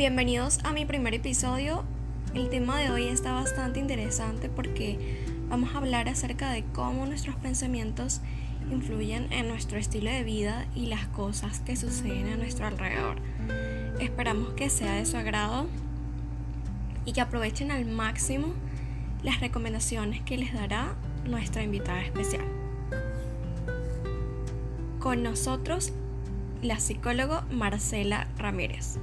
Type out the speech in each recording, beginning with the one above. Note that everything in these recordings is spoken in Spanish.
Bienvenidos a mi primer episodio. El tema de hoy está bastante interesante porque vamos a hablar acerca de cómo nuestros pensamientos influyen en nuestro estilo de vida y las cosas que suceden a nuestro alrededor. Esperamos que sea de su agrado y que aprovechen al máximo las recomendaciones que les dará nuestra invitada especial. Con nosotros, la psicóloga Marcela Ramírez.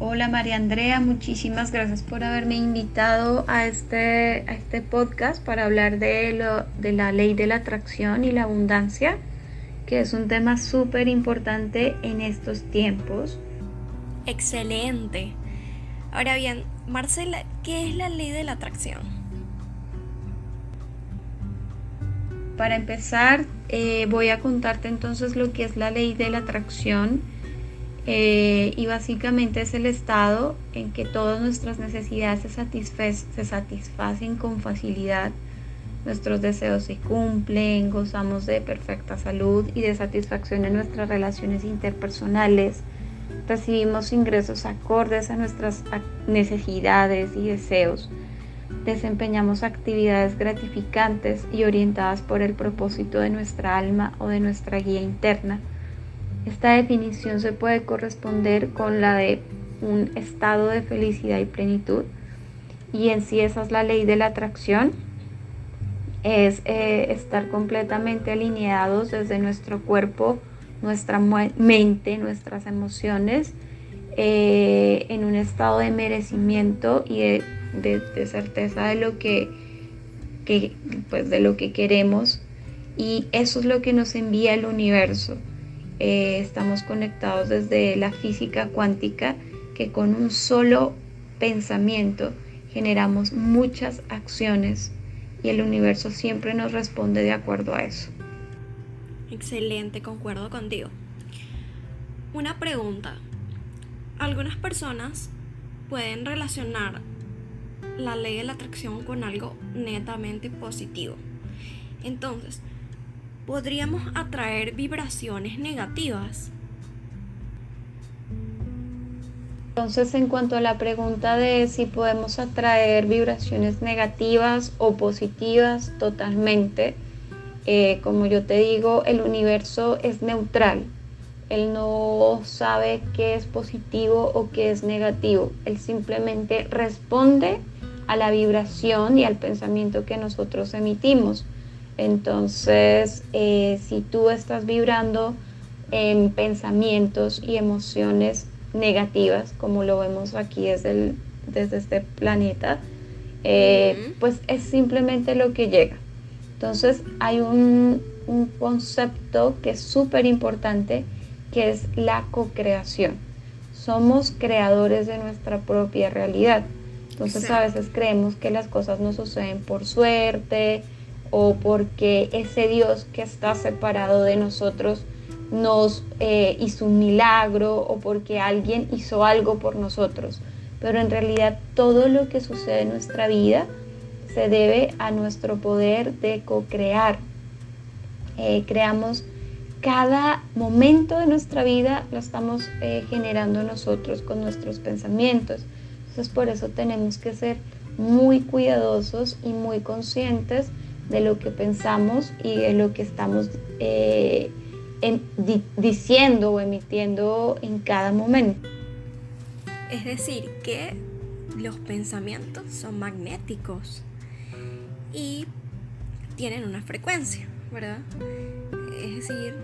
Hola María Andrea, muchísimas gracias por haberme invitado a este, a este podcast para hablar de, lo, de la ley de la atracción y la abundancia, que es un tema súper importante en estos tiempos. Excelente. Ahora bien, Marcela, ¿qué es la ley de la atracción? Para empezar, eh, voy a contarte entonces lo que es la ley de la atracción eh, y básicamente es el estado en que todas nuestras necesidades se, se satisfacen con facilidad, nuestros deseos se cumplen, gozamos de perfecta salud y de satisfacción en nuestras relaciones interpersonales, recibimos ingresos acordes a nuestras necesidades y deseos, desempeñamos actividades gratificantes y orientadas por el propósito de nuestra alma o de nuestra guía interna esta definición se puede corresponder con la de un estado de felicidad y plenitud. Y en sí esa es la ley de la atracción. Es eh, estar completamente alineados desde nuestro cuerpo, nuestra mente, nuestras emociones, eh, en un estado de merecimiento y de, certeza de lo que, pues de lo que queremos. Y eso es lo que nos envía el universo. Eh, estamos conectados desde la física cuántica, que con un solo pensamiento generamos muchas acciones y el universo siempre nos responde de acuerdo a eso. Excelente, concuerdo contigo. Una pregunta. Algunas personas pueden relacionar la ley de la atracción con algo netamente positivo. Entonces, podríamos atraer vibraciones negativas. Entonces, en cuanto a la pregunta de si podemos atraer vibraciones negativas o positivas, totalmente. Eh, como yo te digo, el universo es neutral. Él no sabe qué es positivo o qué es negativo. Él simplemente responde a la vibración y al pensamiento que nosotros emitimos. Entonces, eh, si tú estás vibrando en pensamientos y emociones negativas, como lo vemos aquí desde, desde este planeta, eh, pues es simplemente lo que llega. Entonces, hay un, concepto que es súper importante, que es la co-creación. Somos creadores de nuestra propia realidad. Entonces, a veces creemos que las cosas no suceden por suerte, o porque ese Dios que está separado de nosotros nos eh, hizo un milagro o porque alguien hizo algo por nosotros. Pero en realidad todo lo que sucede en nuestra vida se debe a nuestro poder de co-crear. Eh, creamos cada momento de nuestra vida lo estamos eh, generando nosotros con nuestros pensamientos. Entonces por eso tenemos que ser muy cuidadosos y muy conscientes de lo que pensamos y de lo que estamos eh, diciendo o emitiendo en cada momento. Es decir, que los pensamientos son magnéticos y tienen una frecuencia, ¿verdad? Es decir,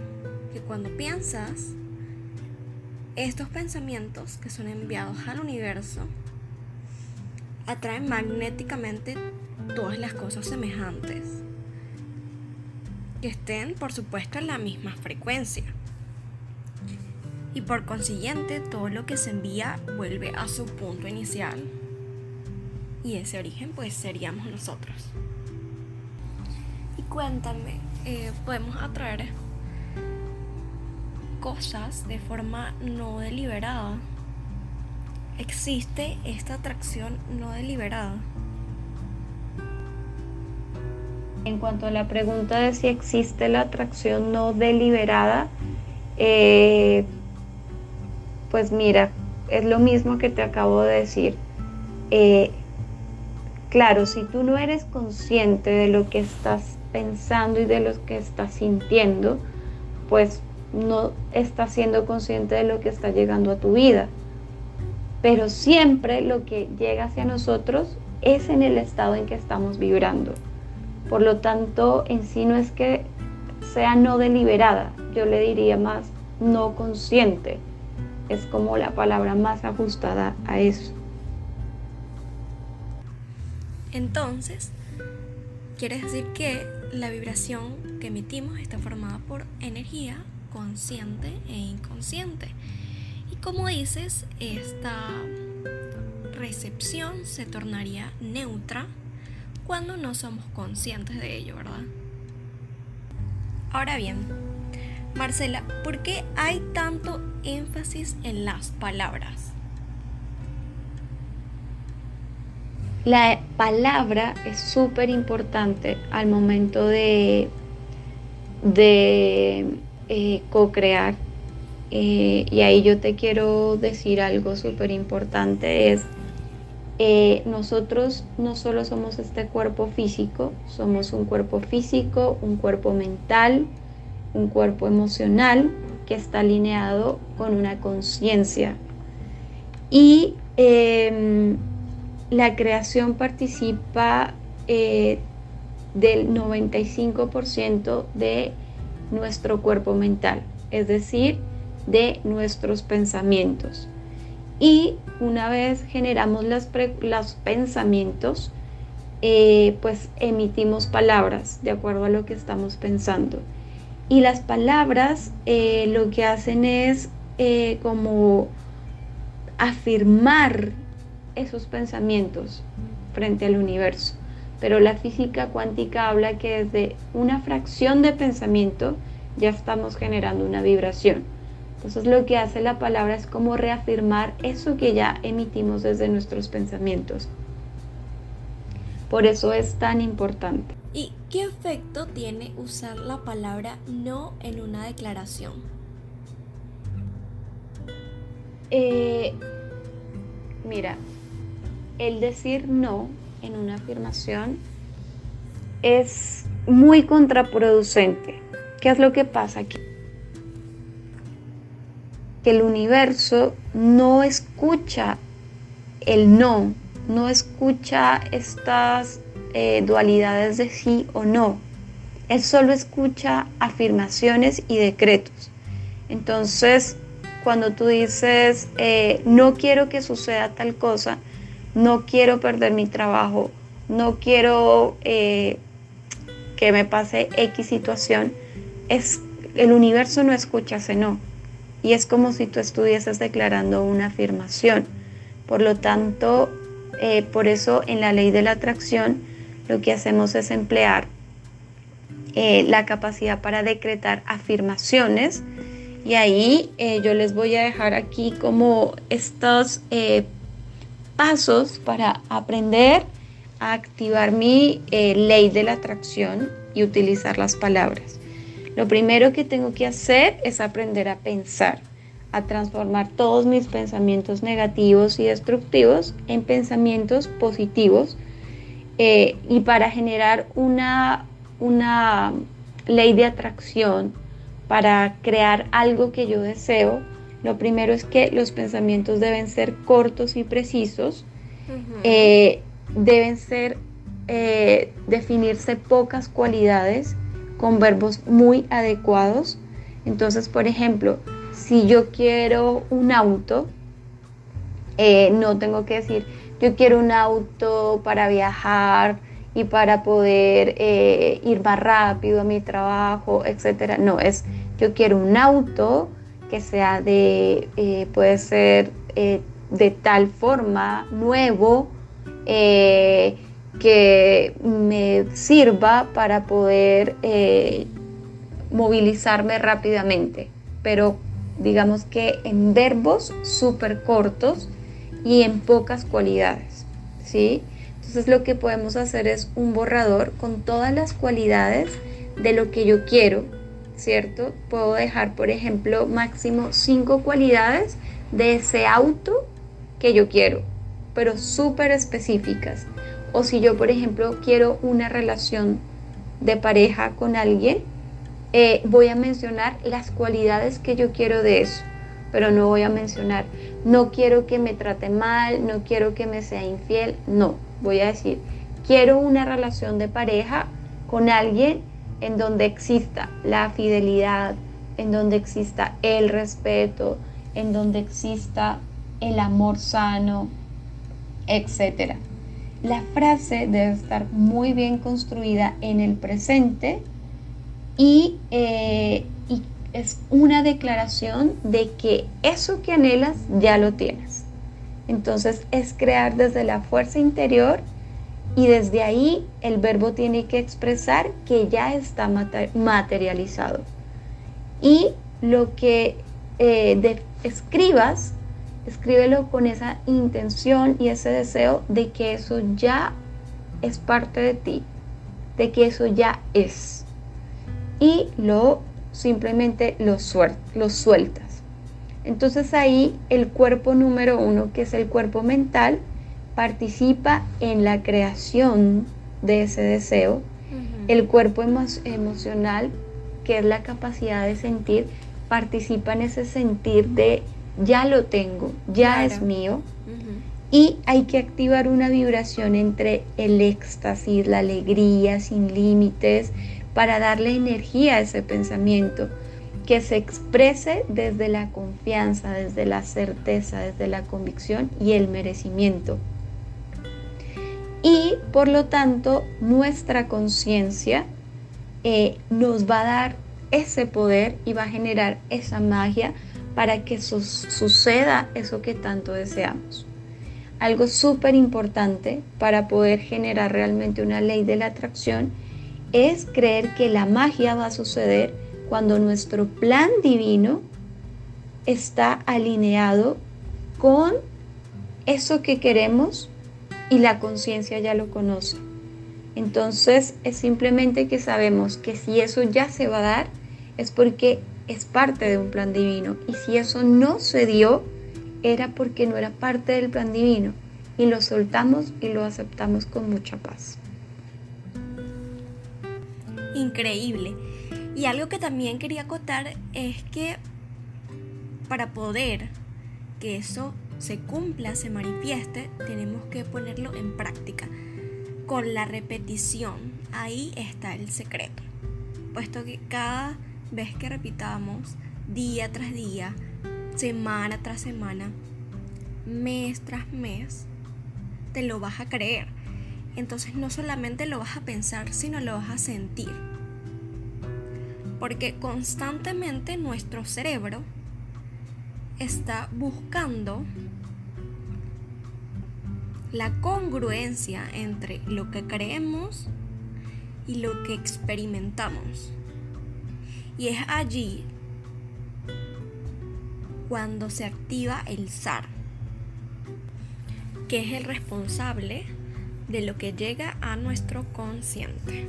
que cuando piensas, estos pensamientos que son enviados al universo atraen magnéticamente todas las cosas semejantes que estén, por supuesto, en la misma frecuencia. Y por consiguiente, todo lo que se envía vuelve a su punto inicial. Y ese origen, pues, seríamos nosotros. Y cuéntame, eh, ¿podemos atraer cosas de forma no deliberada? ¿Existe esta atracción no deliberada? En cuanto a la pregunta de si existe la atracción no deliberada, eh, pues mira, es lo mismo que te acabo de decir. Eh, claro, si tú no eres consciente de lo que estás pensando y de lo que estás sintiendo, pues no estás siendo consciente de lo que está llegando a tu vida. Pero siempre lo que llega hacia nosotros es en el estado en que estamos vibrando. Por lo tanto, en sí no es que sea no deliberada, yo le diría más no consciente. Es como la palabra más ajustada a eso. Entonces, quiere decir que la vibración que emitimos está formada por energía consciente e inconsciente. Y como dices, esta recepción se tornaría neutra cuando no somos conscientes de ello, ¿verdad? Ahora bien, Marcela, ¿por qué hay tanto énfasis en las palabras? La palabra es súper importante al momento de, de eh, co-crear. Eh, y ahí yo te quiero decir algo súper importante, es eh, nosotros no solo somos este cuerpo físico, somos un cuerpo físico, un cuerpo mental, un cuerpo emocional que está alineado con una conciencia. Y em, la creación participa eh, del 95% de nuestro cuerpo mental, es decir, de nuestros pensamientos. Y una vez generamos los pensamientos, eh, pues emitimos palabras de acuerdo a lo que estamos pensando. Y las palabras eh, lo que hacen es eh, como afirmar esos pensamientos frente al universo. Pero la física cuántica habla que desde una fracción de pensamiento ya estamos generando una vibración. Entonces lo que hace la palabra es como reafirmar eso que ya emitimos desde nuestros pensamientos. Por eso es tan importante. ¿Y qué efecto tiene usar la palabra no en una declaración? Eh, mira, el decir no en una afirmación es muy contraproducente. ¿Qué es lo que pasa aquí? Que el universo no escucha el no, no escucha estas eh, dualidades de sí o no. Él solo escucha afirmaciones y decretos. Entonces, cuando tú dices, eh, no quiero que suceda tal cosa, no quiero perder mi trabajo, no quiero eh, que me pase X situación, es, el universo no escucha ese no. Y es como si tú estuvieses declarando una afirmación. Por lo tanto, por eso en la ley de la atracción, lo que hacemos es emplear eh, la capacidad para decretar afirmaciones y ahí eh, yo les voy a dejar aquí como estos eh, pasos para aprender a activar mi ley de la atracción y utilizar las palabras. Lo primero que tengo que hacer es aprender a pensar, a transformar todos mis pensamientos negativos y destructivos en pensamientos positivos eh, y para generar una, una ley de atracción, para crear algo que yo deseo, lo primero es que los pensamientos deben ser cortos y precisos, eh, deben ser, eh, definirse pocas cualidades con verbos muy adecuados. Entonces, por ejemplo, si yo quiero un auto, no tengo que decir, yo quiero un auto para viajar y para poder eh, ir más rápido a mi trabajo, etcétera. No, es yo quiero un auto que sea de, eh, puede ser eh, de tal forma, nuevo, que me sirva para poder movilizarme rápidamente, pero digamos que en verbos súper cortos y en pocas cualidades, ¿sí? Entonces lo que podemos hacer es un borrador con todas las cualidades de lo que yo quiero, ¿cierto? Puedo dejar, por ejemplo, máximo cinco cualidades de ese auto que yo quiero, pero súper específicas. O si yo, por ejemplo, quiero una relación de pareja con alguien, eh, voy a mencionar las cualidades que yo quiero de eso, pero no voy a mencionar, no quiero que me trate mal, no quiero que me sea infiel, no, voy a decir, quiero una relación de pareja con alguien en donde exista la fidelidad, en donde exista el respeto, en donde exista el amor sano, etc. La frase debe estar muy bien construida en el presente eh, y, es una declaración de que eso que anhelas ya lo tienes. Entonces es crear desde la fuerza interior y desde ahí el verbo tiene que expresar que ya está materializado. Y lo que eh, escribas, escríbelo con esa intención y ese deseo de que eso ya es parte de ti, de que eso ya es y lo simplemente lo, lo sueltas. Entonces ahí el cuerpo número uno, que es el cuerpo mental, participa en la creación de ese deseo. El cuerpo emocional, que es la capacidad de sentir, participa en ese sentir de ya lo tengo, ya es mío. Y hay que activar una vibración entre el éxtasis, la alegría sin límites, para darle energía a ese pensamiento, que se exprese desde la confianza, desde la certeza, desde la convicción y el merecimiento. Y por lo tanto, nuestra conciencia eh, nos va a dar ese poder y va a generar esa magia para que suceda eso que tanto deseamos. Algo súper importante para poder generar realmente una ley de la atracción es creer que la magia va a suceder cuando nuestro plan divino está alineado con eso que queremos y la conciencia ya lo conoce. Entonces es simplemente que sabemos que si eso ya se va a dar es porque es parte de un plan divino y si eso no se dio era porque no era parte del plan divino y lo soltamos y lo aceptamos con mucha paz increíble. Y algo que también quería acotar es que para poder que eso se cumpla, se manifieste, tenemos que ponerlo en práctica. Con la repetición, ahí está el secreto. Puesto que cada vez que repitamos, día tras día, semana tras semana, mes tras mes, te lo vas a creer entonces no solamente lo vas a pensar, sino lo vas a sentir. Porque constantemente nuestro cerebro está buscando la congruencia entre lo que creemos y lo que experimentamos. Y es allí cuando se activa el SAR, que es el responsable de lo que llega a nuestro consciente.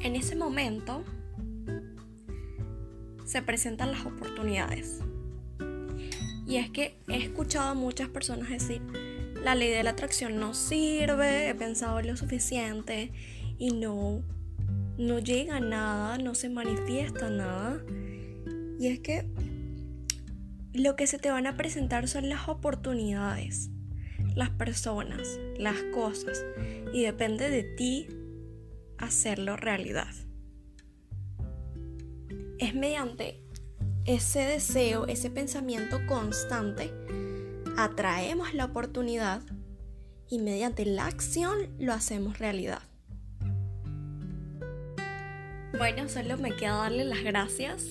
En ese momento se presentan las oportunidades. Y es que he escuchado a muchas personas decir, la ley de la atracción no sirve, he pensado lo suficiente y no, no llega nada, no se manifiesta nada. Y es que lo que se te van a presentar son las oportunidades las personas, las cosas y depende de ti hacerlo realidad. Es mediante ese deseo, ese pensamiento constante, atraemos la oportunidad y mediante la acción lo hacemos realidad. Bueno, solo me queda darle las gracias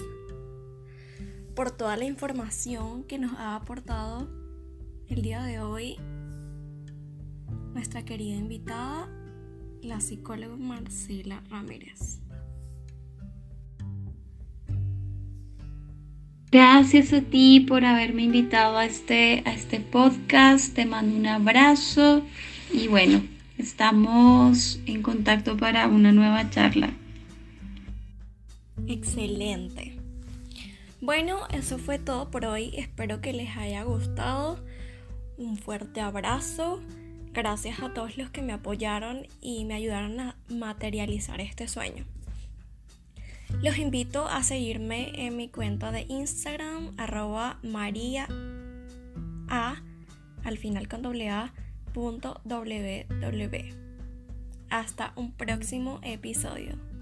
por toda la información que nos ha aportado el día de hoy nuestra querida invitada, la psicóloga Marcela Ramírez. Gracias a ti por haberme invitado a este, a este podcast. Te mando un abrazo y bueno, estamos en contacto para una nueva charla. Excelente. Bueno, eso fue todo por hoy. Espero que les haya gustado. Un fuerte abrazo. Gracias a todos los que me apoyaron y me ayudaron a materializar este sueño. Los invito a seguirme en mi cuenta de Instagram, arroba maría a, al final con doble a, punto www. Hasta un próximo episodio.